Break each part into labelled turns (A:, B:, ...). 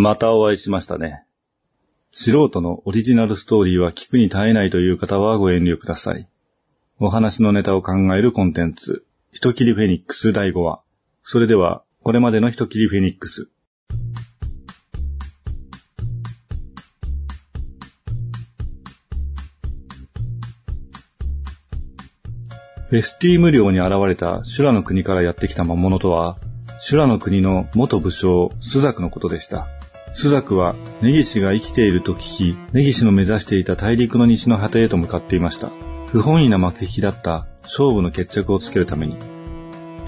A: またお会いしましたね。素人のオリジナルストーリーは聞くに耐えないという方はご遠慮ください。お話のネタを考えるコンテンツ、人切りフェニックス第5話。それでは、これまでの人切りフェニックス。フェスティーム領に現れた修羅の国からやってきた魔物とは、修羅の国の元武将、スザクのことでした。スザクは、根岸が生きていると聞き、根岸の目指していた大陸の西の果てへと向かっていました。不本意な幕引きだった勝負の決着をつけるために。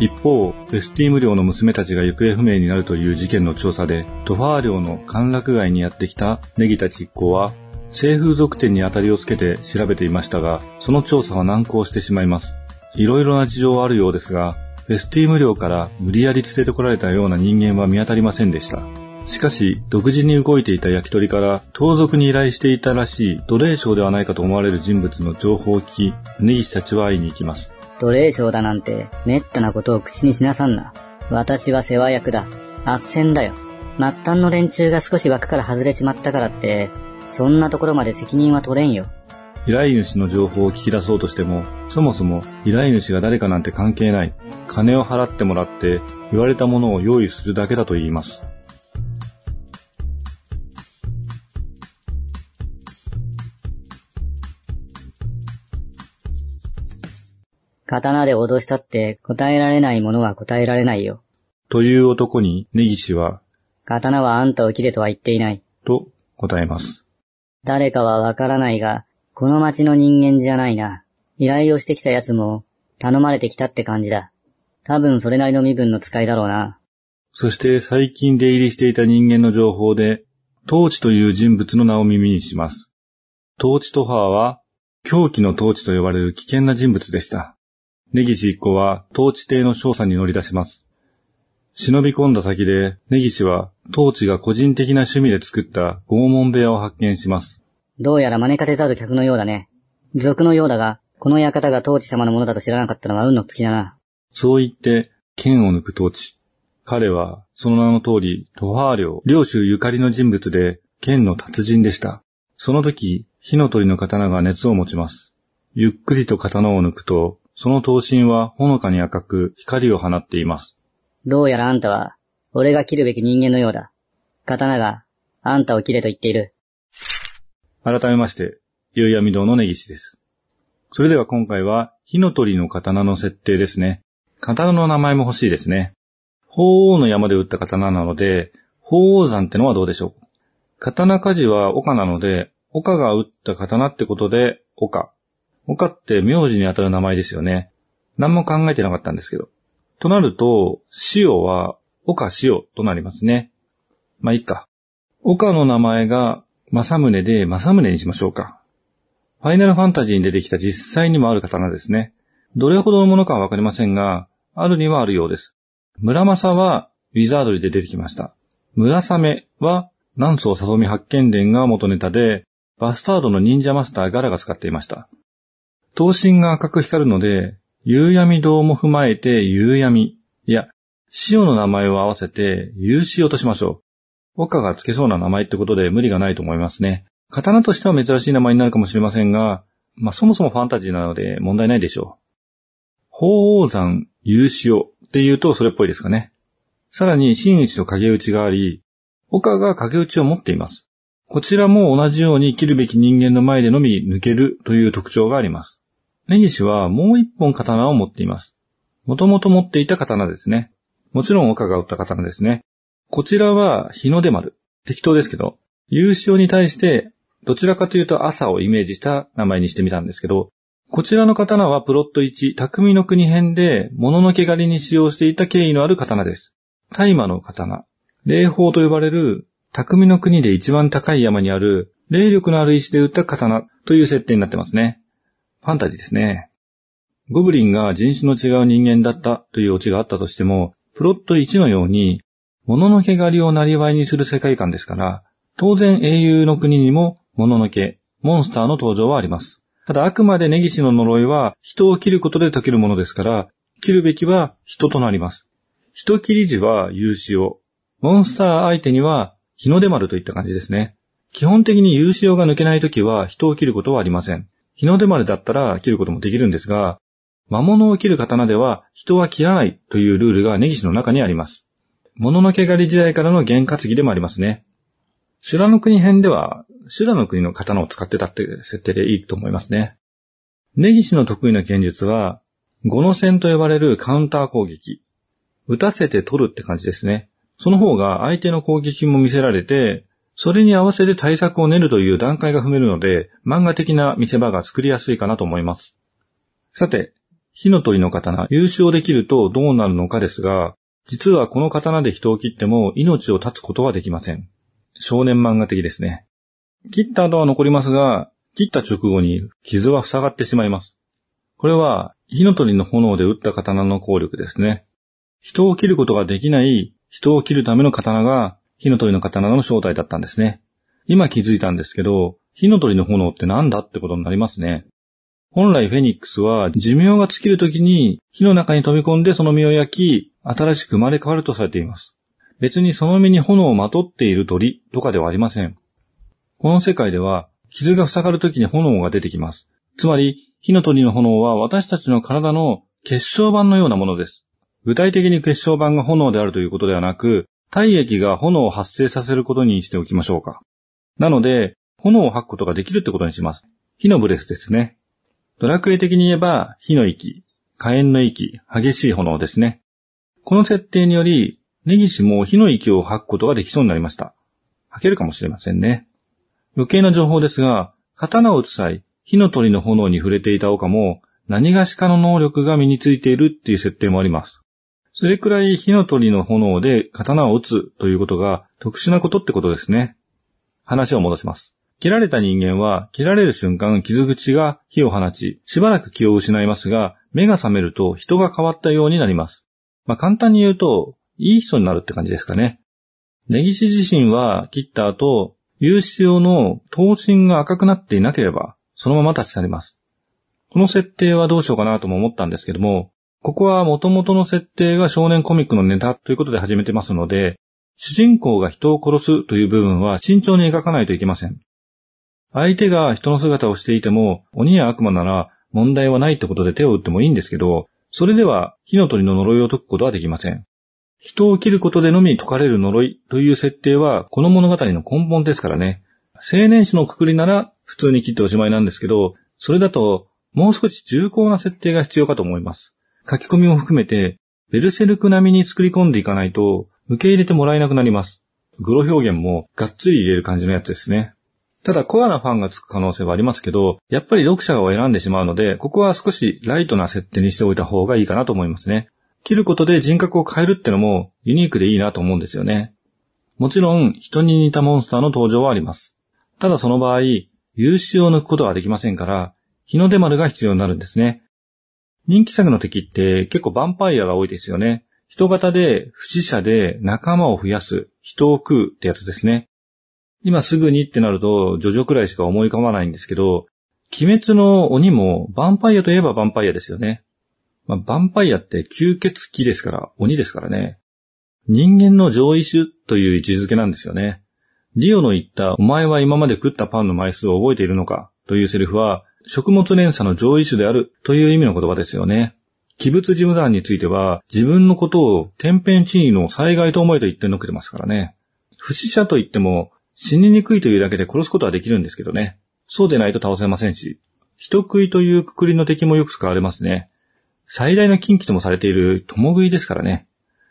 A: 一方、フェスティーム領の娘たちが行方不明になるという事件の調査で、トファー領の陥落街にやってきたネギたち一行は、性風俗店に当たりをつけて調べていましたが、その調査は難航してしまいます。いろいろな事情はあるようですが、フェスティーム領から無理やり連れてこられたような人間は見当たりませんでした。しかし、独自に動いていた焼き鳥から盗賊に依頼していたらしい奴隷商ではないかと思われる人物の情報を聞き、根岸たちは会いに行きます。
B: 奴隷商だなんて、めったなことを口にしなさんな。私は世話役だ。斡旋だよ。末端の連中が少し枠から外れちまったからって、そんなところまで責任は取れんよ。
A: 依頼主の情報を聞き出そうとしても、そもそも依頼主が誰かなんて関係ない。金を払ってもらって言われたものを用意するだけだと言います。
B: 刀で脅したって答えられないものは答えられないよ。
A: という男に根岸は、
B: 刀はあんたを切れとは言っていない。
A: と答えます。
B: 誰かはわからないが、この町の人間じゃないな。依頼をしてきた奴も、頼まれてきたって感じだ。多分それなりの身分の使いだろうな。
A: そして最近出入りしていた人間の情報で、トーチという人物の名を耳にします。トーチトハーは、狂気のトーチと呼ばれる危険な人物でした。根岸一行は統治邸の調査に乗り出します。忍び込んだ先で、根岸は、統治が個人的な趣味で作った拷問部屋を発見します。
B: どうやら招かれざる客のようだね。賊のようだが、この館が統治様のものだと知らなかったのは運の尽きだな。
A: そう言って、剣を抜く統治。彼は、その名の通り、トハー領、領主ゆかりの人物で、剣の達人でした。その時、火の鳥の刀が熱を持ちます。ゆっくりと刀を抜くと、その刀身はほのかに赤く光を放っています。
B: どうやらあんたは、俺が切るべき人間のようだ。刀が、あんたを切れと言っている。
A: 改めまして、夕闇堂の根岸です。それでは今回は、火の鳥の刀の設定ですね。刀の名前も欲しいですね。鳳凰の山で打った刀なので、鳳凰山ってのはどうでしょう刀鍛冶は岡なので、岡が打った刀ってことで、岡。岡って名字に当たる名前ですよね。何も考えてなかったんですけど。となると、塩は、岡塩となりますね。まあ、いいか。岡の名前が、正宗で正宗にしましょうか。ファイナルファンタジーに出てきた実際にもある刀ですね。どれほどのものかはわかりませんが、あるにはあるようです。村正は、ウィザードリで出てきました。村雨は、南宋さそみ発見伝が元ネタで、バスタードの忍者マスターガラが使っていました。頭身が赤く光るので、夕闇堂も踏まえて夕闇。いや、塩の名前を合わせて夕塩としましょう。岡がつけそうな名前ってことで無理がないと思いますね。刀としては珍しい名前になるかもしれませんが、まあ、そもそもファンタジーなので問題ないでしょう。鳳凰山夕塩って言うとそれっぽいですかね。さらに真打ちと影打ちがあり、岡が影打ちを持っています。こちらも同じように切るべき人間の前でのみ抜けるという特徴があります。根岸はもう一本刀を持っています。もともと持っていた刀ですね。もちろん岡が打った刀ですね。こちらは日の出丸。適当ですけど、優勝に対してどちらかというと朝をイメージした名前にしてみたんですけど、こちらの刀はプロット1、匠の国編で、物の毛狩りに使用していた経緯のある刀です。大麻の刀。霊宝と呼ばれる、匠の国で一番高い山にある、霊力のある石で打った刀という設定になってますね。ファンタジーですね。ゴブリンが人種の違う人間だったというオチがあったとしても、プロット1のように、物の毛狩りをなりわいにする世界観ですから、当然英雄の国にも物の毛、モンスターの登場はあります。ただあくまで根岸の呪いは人を切ることで解けるものですから、切るべきは人となります。人切り時は勇士を、モンスター相手には日の出丸といった感じですね。基本的に有潮が抜けないときは人を切ることはありません。日の出丸だったら切ることもできるんですが、魔物を切る刀では人は切らないというルールが根岸の中にあります。物の毛狩り時代からの験担ぎでもありますね。修羅の国編では、修羅の国の刀を使ってたって設定でいいと思いますね。根岸の得意な剣術は、五の線と呼ばれるカウンター攻撃。打たせて取るって感じですね。その方が相手の攻撃も見せられて、それに合わせて対策を練るという段階が踏めるので、漫画的な見せ場が作りやすいかなと思います。さて、火の鳥の刀、優勝できるとどうなるのかですが、実はこの刀で人を切っても命を絶つことはできません。少年漫画的ですね。切った後は残りますが、切った直後に傷は塞がってしまいます。これは火の鳥の炎で撃った刀の効力ですね。人を切ることができない人を切るための刀が火の鳥の刀の正体だったんですね。今気づいたんですけど、火の鳥の炎って何だってことになりますね。本来フェニックスは寿命が尽きる時に火の中に飛び込んでその身を焼き、新しく生まれ変わるとされています。別にその身に炎をまとっている鳥とかではありません。この世界では傷が塞がる時に炎が出てきます。つまり、火の鳥の炎は私たちの体の結晶板のようなものです。具体的に結晶板が炎であるということではなく、体液が炎を発生させることにしておきましょうか。なので、炎を吐くことができるってことにします。火のブレスですね。ドラクエ的に言えば、火の息、火炎の息、激しい炎ですね。この設定により、根岸も火の息を吐くことができそうになりました。吐けるかもしれませんね。余計な情報ですが、刀を撃つ際、火の鳥の炎に触れていた岡も、何がしかの能力が身についているっていう設定もあります。それくらい火の鳥の炎で刀を撃つということが特殊なことってことですね。話を戻します。切られた人間は、切られる瞬間、傷口が火を放ち、しばらく気を失いますが、目が覚めると人が変わったようになります。まあ、簡単に言うと、いい人になるって感じですかね。根岸自身は切った後、有刺用の頭身が赤くなっていなければ、そのまま立ち去ります。この設定はどうしようかなとも思ったんですけども、ここは元々の設定が少年コミックのネタということで始めてますので、主人公が人を殺すという部分は慎重に描かないといけません。相手が人の姿をしていても、鬼や悪魔なら問題はないってことで手を打ってもいいんですけど、それでは火の鳥の呪いを解くことはできません。人を切ることでのみ解かれる呪いという設定はこの物語の根本ですからね。青年誌のくくりなら普通に切っておしまいなんですけど、それだともう少し重厚な設定が必要かと思います。書き込みも含めて、ベルセルク並みに作り込んでいかないと受け入れてもらえなくなります。グロ表現もがっつり入れる感じのやつですね。ただコアなファンがつく可能性はありますけど、やっぱり読者を選んでしまうので、ここは少しライトな設定にしておいた方がいいかなと思いますね。切ることで人格を変えるってのもユニークでいいなと思うんですよね。もちろん人に似たモンスターの登場はあります。ただその場合、優秀を抜くことはできませんから、日の出丸が必要になるんですね。人気作の敵って結構ヴァンパイアが多いですよね。人型で不死者で仲間を増やす、人を食うってやつですね。今すぐにってなると、ジョジョくらいしか思い浮かばないんですけど、鬼滅の鬼も、ヴァンパイアといえばヴァンパイアですよね。まあ、ヴァンパイアって吸血鬼ですから、鬼ですからね。人間の上位種という位置づけなんですよね。リオの言った、お前は今まで食ったパンの枚数を覚えているのかというセリフは、食物連鎖の上位種であるという意味の言葉ですよね。器物事務団については、自分のことを天変地異の災害と思えと言ってのけてますからね。不死者と言っても、死ににくいというだけで殺すことはできるんですけどね。そうでないと倒せませんし、人食いというくくりの敵もよく使われますね。最大の禁忌ともされている共食いですからね。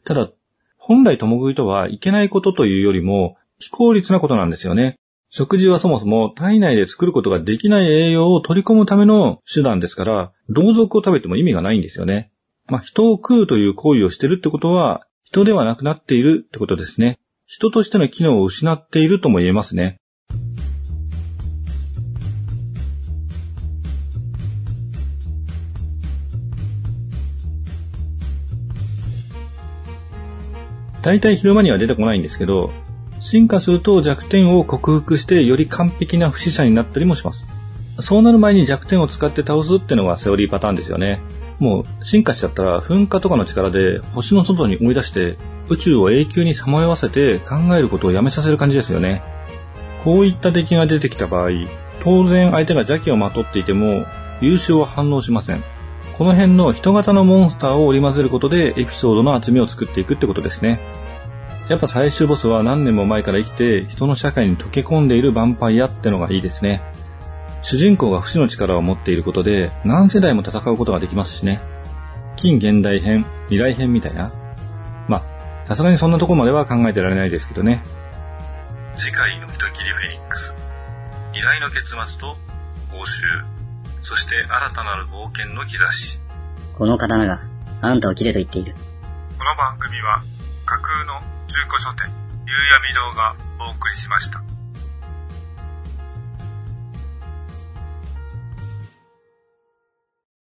A: ただ、本来共食いとはいけないことというよりも、非効率なことなんですよね。食事はそもそも体内で作ることができない栄養を取り込むための手段ですから、同族を食べても意味がないんですよね。まあ、人を食うという行為をしてるってことは、人ではなくなっているってことですね。人としての機能を失っているとも言えますね。大体昼間には出てこないんですけど、進化すると弱点を克服してより完璧な不死者になったりもします。そうなる前に弱点を使って倒すってのがセオリーパターンですよね。もう進化しちゃったら噴火とかの力で星の外に追い出して宇宙を永久にさまよわせて考えることをやめさせる感じですよね。こういった敵が出てきた場合、当然相手が邪気をまとっていても優勝は反応しません。この辺の人型のモンスターを織り交ぜることでエピソードの厚みを作っていくってことですね。やっぱ最終ボスは何年も前から生きて人の社会に溶け込んでいるヴァンパイアってのがいいですね。主人公が不死の力を持っていることで何世代も戦うことができますしね。近現代編、未来編みたいな。まあ、さすがにそんなとこまでは考えてられないですけどね。次回の人切りフェニックス。依頼の結末と報酬。そして新たなる冒険の兆し。
B: この刀が、あんたを切れと言っている。
C: この番組は架空の中古書店、夕闇堂がお送りしました。